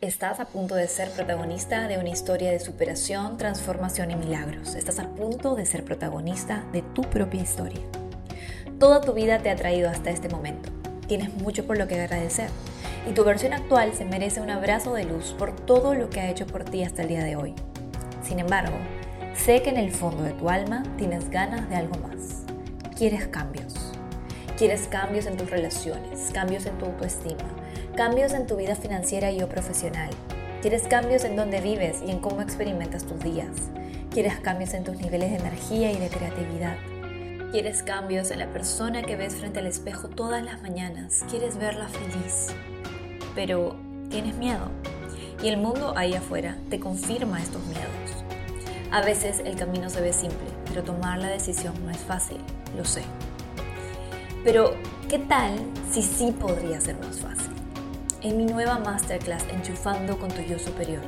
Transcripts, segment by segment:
Estás a punto de ser protagonista de una historia de superación, transformación y milagros. Estás a punto de ser protagonista de tu propia historia. Toda tu vida te ha traído hasta este momento. Tienes mucho por lo que agradecer. Y tu versión actual se merece un abrazo de luz por todo lo que ha hecho por ti hasta el día de hoy. Sin embargo, sé que en el fondo de tu alma tienes ganas de algo más. Quieres cambios. Quieres cambios en tus relaciones, cambios en tu autoestima cambios en tu vida financiera y o profesional. Quieres cambios en dónde vives y en cómo experimentas tus días. Quieres cambios en tus niveles de energía y de creatividad. Quieres cambios en la persona que ves frente al espejo todas las mañanas. Quieres verla feliz. Pero tienes miedo. Y el mundo ahí afuera te confirma estos miedos. A veces el camino se ve simple, pero tomar la decisión no es fácil, lo sé. Pero, ¿qué tal si sí podría ser más fácil? En mi nueva masterclass Enchufando con tu yo superior,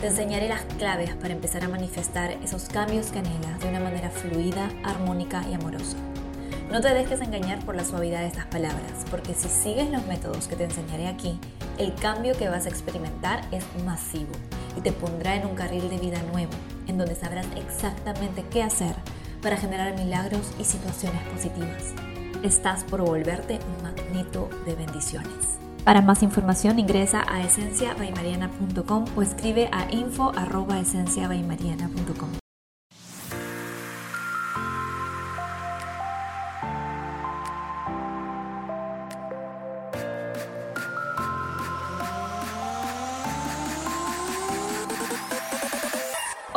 te enseñaré las claves para empezar a manifestar esos cambios que anhelas de una manera fluida, armónica y amorosa. No te dejes engañar por la suavidad de estas palabras, porque si sigues los métodos que te enseñaré aquí, el cambio que vas a experimentar es masivo y te pondrá en un carril de vida nuevo, en donde sabrás exactamente qué hacer para generar milagros y situaciones positivas. Estás por volverte un magneto de bendiciones. Para más información ingresa a esenciabaimariana.com o escribe a info.esenciabaimariana.com.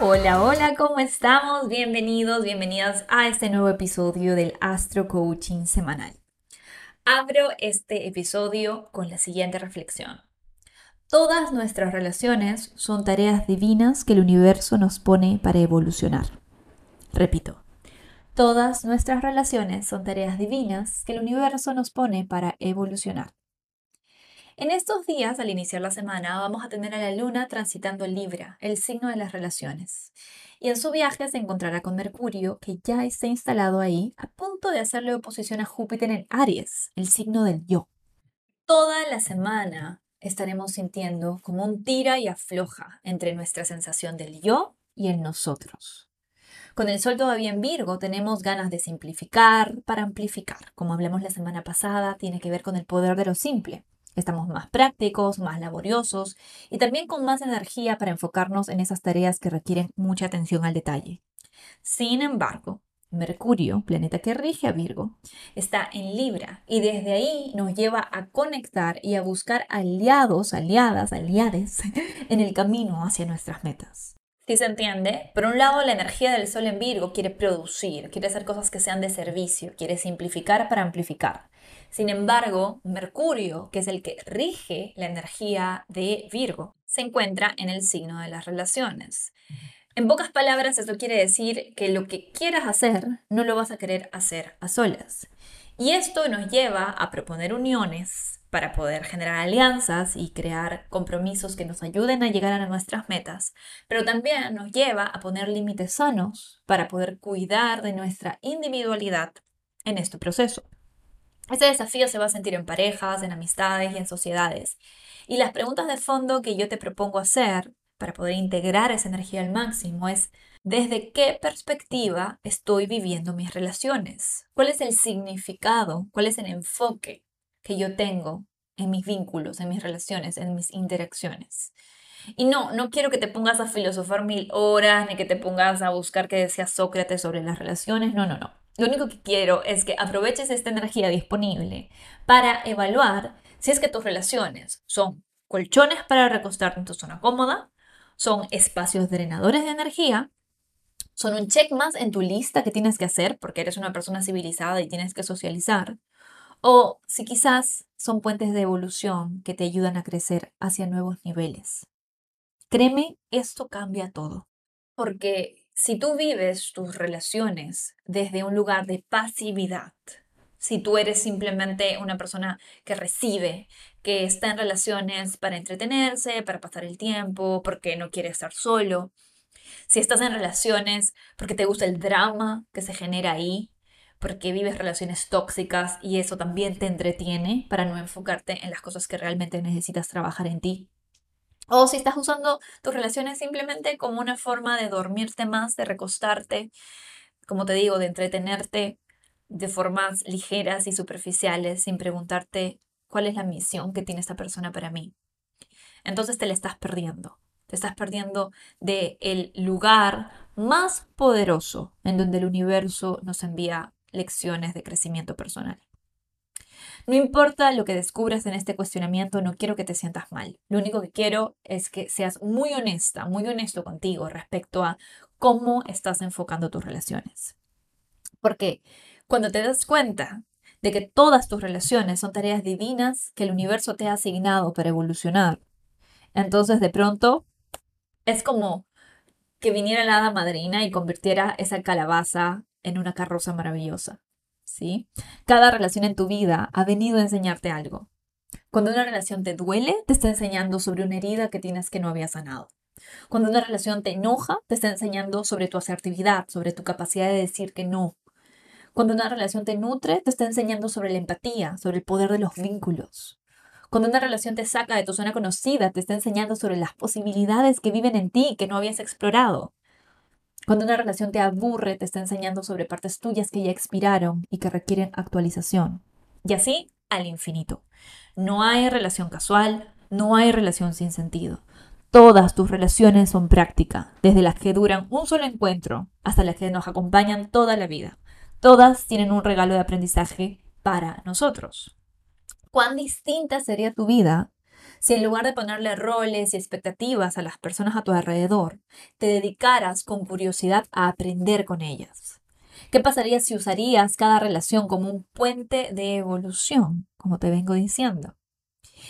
Hola, hola, ¿cómo estamos? Bienvenidos, bienvenidas a este nuevo episodio del Astro Coaching Semanal. Abro este episodio con la siguiente reflexión. Todas nuestras relaciones son tareas divinas que el universo nos pone para evolucionar. Repito, todas nuestras relaciones son tareas divinas que el universo nos pone para evolucionar. En estos días, al iniciar la semana, vamos a tener a la luna transitando Libra, el signo de las relaciones. Y en su viaje se encontrará con Mercurio, que ya está instalado ahí, a punto de hacerle oposición a Júpiter en Aries, el signo del yo. Toda la semana estaremos sintiendo como un tira y afloja entre nuestra sensación del yo y el nosotros. Con el sol todavía en Virgo tenemos ganas de simplificar para amplificar. Como hablamos la semana pasada, tiene que ver con el poder de lo simple. Estamos más prácticos, más laboriosos y también con más energía para enfocarnos en esas tareas que requieren mucha atención al detalle. Sin embargo, Mercurio, planeta que rige a Virgo, está en Libra y desde ahí nos lleva a conectar y a buscar aliados, aliadas, aliades en el camino hacia nuestras metas. Si se entiende, por un lado la energía del Sol en Virgo quiere producir, quiere hacer cosas que sean de servicio, quiere simplificar para amplificar. Sin embargo, Mercurio, que es el que rige la energía de Virgo, se encuentra en el signo de las relaciones. En pocas palabras, eso quiere decir que lo que quieras hacer no lo vas a querer hacer a solas. Y esto nos lleva a proponer uniones para poder generar alianzas y crear compromisos que nos ayuden a llegar a nuestras metas, pero también nos lleva a poner límites sanos para poder cuidar de nuestra individualidad en este proceso. Este desafío se va a sentir en parejas, en amistades y en sociedades. Y las preguntas de fondo que yo te propongo hacer para poder integrar esa energía al máximo es ¿desde qué perspectiva estoy viviendo mis relaciones? ¿Cuál es el significado? ¿Cuál es el enfoque que yo tengo en mis vínculos, en mis relaciones, en mis interacciones? Y no, no quiero que te pongas a filosofar mil horas, ni que te pongas a buscar que decía Sócrates sobre las relaciones, no, no, no. Lo único que quiero es que aproveches esta energía disponible para evaluar si es que tus relaciones son colchones para recostarte en tu zona cómoda, son espacios drenadores de energía, son un check más en tu lista que tienes que hacer porque eres una persona civilizada y tienes que socializar, o si quizás son puentes de evolución que te ayudan a crecer hacia nuevos niveles. Créeme, esto cambia todo. Porque si tú vives tus relaciones desde un lugar de pasividad, si tú eres simplemente una persona que recibe, que está en relaciones para entretenerse, para pasar el tiempo, porque no quiere estar solo, si estás en relaciones porque te gusta el drama que se genera ahí, porque vives relaciones tóxicas y eso también te entretiene para no enfocarte en las cosas que realmente necesitas trabajar en ti. O si estás usando tus relaciones simplemente como una forma de dormirte más, de recostarte, como te digo, de entretenerte de formas ligeras y superficiales sin preguntarte cuál es la misión que tiene esta persona para mí. Entonces te la estás perdiendo. Te estás perdiendo del el lugar más poderoso en donde el universo nos envía lecciones de crecimiento personal. No importa lo que descubras en este cuestionamiento, no quiero que te sientas mal. Lo único que quiero es que seas muy honesta, muy honesto contigo respecto a cómo estás enfocando tus relaciones. Porque cuando te das cuenta de que todas tus relaciones son tareas divinas que el universo te ha asignado para evolucionar, entonces de pronto es como que viniera la hada madrina y convirtiera esa calabaza en una carroza maravillosa. ¿Sí? Cada relación en tu vida ha venido a enseñarte algo. Cuando una relación te duele, te está enseñando sobre una herida que tienes que no había sanado. Cuando una relación te enoja, te está enseñando sobre tu asertividad, sobre tu capacidad de decir que no. Cuando una relación te nutre, te está enseñando sobre la empatía, sobre el poder de los vínculos. Cuando una relación te saca de tu zona conocida, te está enseñando sobre las posibilidades que viven en ti que no habías explorado. Cuando una relación te aburre, te está enseñando sobre partes tuyas que ya expiraron y que requieren actualización. Y así al infinito. No hay relación casual, no hay relación sin sentido. Todas tus relaciones son práctica, desde las que duran un solo encuentro hasta las que nos acompañan toda la vida. Todas tienen un regalo de aprendizaje para nosotros cuán distinta sería tu vida si en lugar de ponerle roles y expectativas a las personas a tu alrededor, te dedicaras con curiosidad a aprender con ellas. ¿Qué pasaría si usarías cada relación como un puente de evolución, como te vengo diciendo?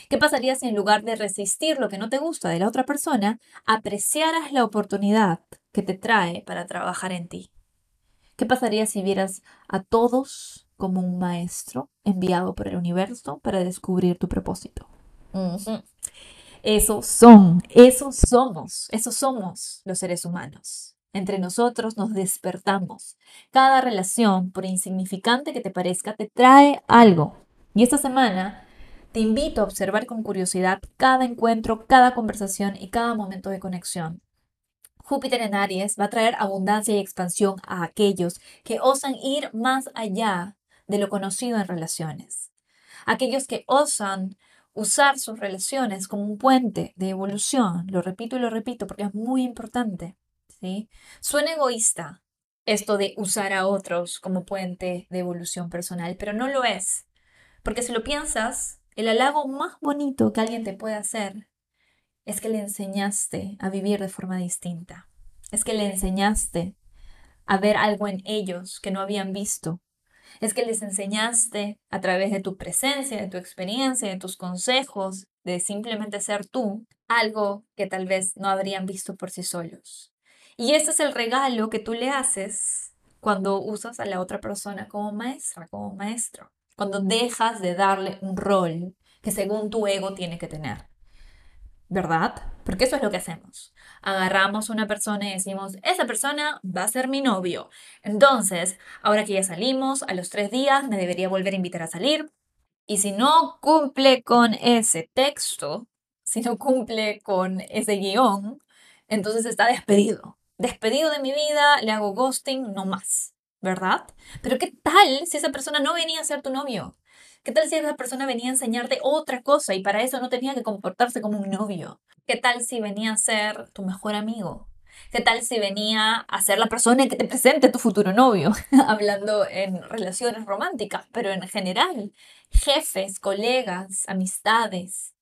¿Qué pasaría si en lugar de resistir lo que no te gusta de la otra persona, apreciaras la oportunidad que te trae para trabajar en ti? ¿Qué pasaría si vieras a todos como un maestro enviado por el universo para descubrir tu propósito. Esos son, esos somos, esos somos los seres humanos. Entre nosotros nos despertamos. Cada relación, por insignificante que te parezca, te trae algo. Y esta semana te invito a observar con curiosidad cada encuentro, cada conversación y cada momento de conexión. Júpiter en Aries va a traer abundancia y expansión a aquellos que osan ir más allá de lo conocido en relaciones. Aquellos que osan usar sus relaciones como un puente de evolución, lo repito y lo repito porque es muy importante, ¿sí? Suena egoísta esto de usar a otros como puente de evolución personal, pero no lo es. Porque si lo piensas, el halago más bonito que alguien te puede hacer es que le enseñaste a vivir de forma distinta. Es que le enseñaste a ver algo en ellos que no habían visto es que les enseñaste a través de tu presencia, de tu experiencia, de tus consejos, de simplemente ser tú, algo que tal vez no habrían visto por sí solos. Y ese es el regalo que tú le haces cuando usas a la otra persona como maestra, como maestro, cuando dejas de darle un rol que según tu ego tiene que tener. ¿verdad? Porque eso es lo que hacemos. Agarramos a una persona y decimos, esa persona va a ser mi novio. Entonces, ahora que ya salimos, a los tres días me debería volver a invitar a salir. Y si no cumple con ese texto, si no cumple con ese guion, entonces está despedido. Despedido de mi vida, le hago ghosting, no más, ¿verdad? Pero ¿qué tal si esa persona no venía a ser tu novio? ¿Qué tal si esa persona venía a enseñarte otra cosa y para eso no tenía que comportarse como un novio? ¿Qué tal si venía a ser tu mejor amigo? ¿Qué tal si venía a ser la persona que te presente tu futuro novio? Hablando en relaciones románticas, pero en general, jefes, colegas, amistades,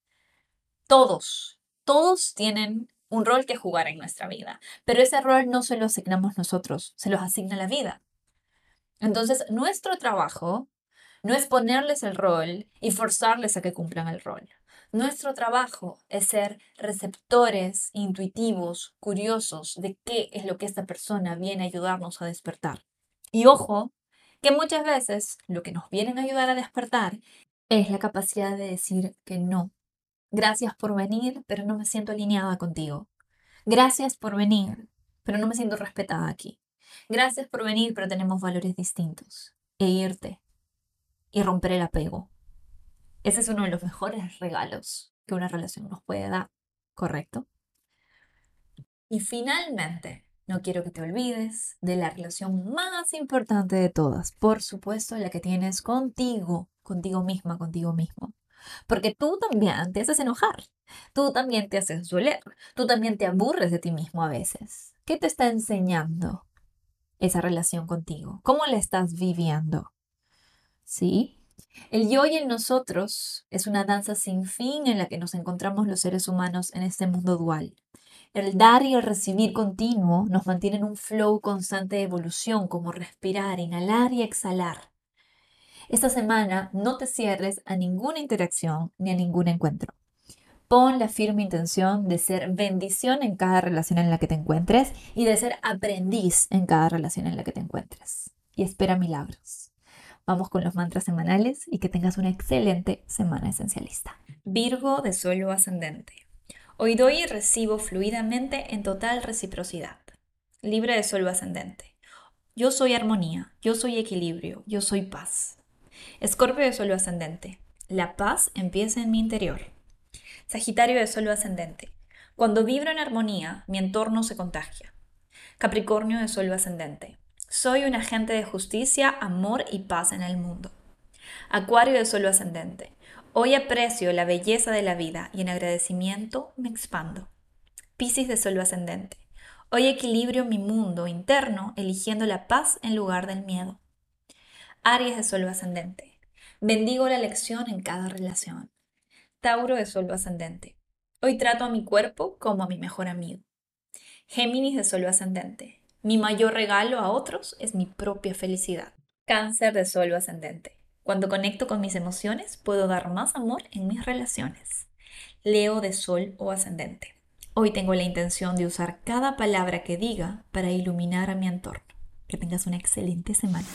todos, todos tienen un rol que jugar en nuestra vida, pero ese rol no se lo asignamos nosotros, se los asigna la vida. Entonces, nuestro trabajo no es ponerles el rol y forzarles a que cumplan el rol. Nuestro trabajo es ser receptores intuitivos, curiosos de qué es lo que esta persona viene a ayudarnos a despertar. Y ojo, que muchas veces lo que nos viene a ayudar a despertar es la capacidad de decir que no. Gracias por venir, pero no me siento alineada contigo. Gracias por venir, pero no me siento respetada aquí. Gracias por venir, pero tenemos valores distintos. E irte. Y romper el apego. Ese es uno de los mejores regalos que una relación nos puede dar, ¿correcto? Y finalmente, no quiero que te olvides de la relación más importante de todas, por supuesto, la que tienes contigo, contigo misma, contigo mismo. Porque tú también te haces enojar, tú también te haces doler, tú también te aburres de ti mismo a veces. ¿Qué te está enseñando esa relación contigo? ¿Cómo la estás viviendo? ¿Sí? El yo y el nosotros es una danza sin fin en la que nos encontramos los seres humanos en este mundo dual. El dar y el recibir continuo nos mantiene en un flow constante de evolución, como respirar, inhalar y exhalar. Esta semana no te cierres a ninguna interacción ni a ningún encuentro. Pon la firme intención de ser bendición en cada relación en la que te encuentres y de ser aprendiz en cada relación en la que te encuentres. Y espera milagros. Vamos con los mantras semanales y que tengas una excelente semana esencialista. Virgo de suelo ascendente. Hoy doy y recibo fluidamente en total reciprocidad. Libre de suelo ascendente. Yo soy armonía, yo soy equilibrio, yo soy paz. Escorpio de suelo ascendente. La paz empieza en mi interior. Sagitario de suelo ascendente. Cuando vibro en armonía, mi entorno se contagia. Capricornio de suelo ascendente. Soy un agente de justicia, amor y paz en el mundo. Acuario de suelo ascendente. Hoy aprecio la belleza de la vida y en agradecimiento me expando. Piscis de suelo ascendente. Hoy equilibrio mi mundo interno eligiendo la paz en lugar del miedo. Aries de suelo ascendente. Bendigo la lección en cada relación. Tauro de suelo ascendente. Hoy trato a mi cuerpo como a mi mejor amigo. Géminis de suelo ascendente. Mi mayor regalo a otros es mi propia felicidad. Cáncer de suelo ascendente. Cuando conecto con mis emociones, puedo dar más amor en mis relaciones. Leo de sol o ascendente. Hoy tengo la intención de usar cada palabra que diga para iluminar a mi entorno. Que tengas una excelente semana.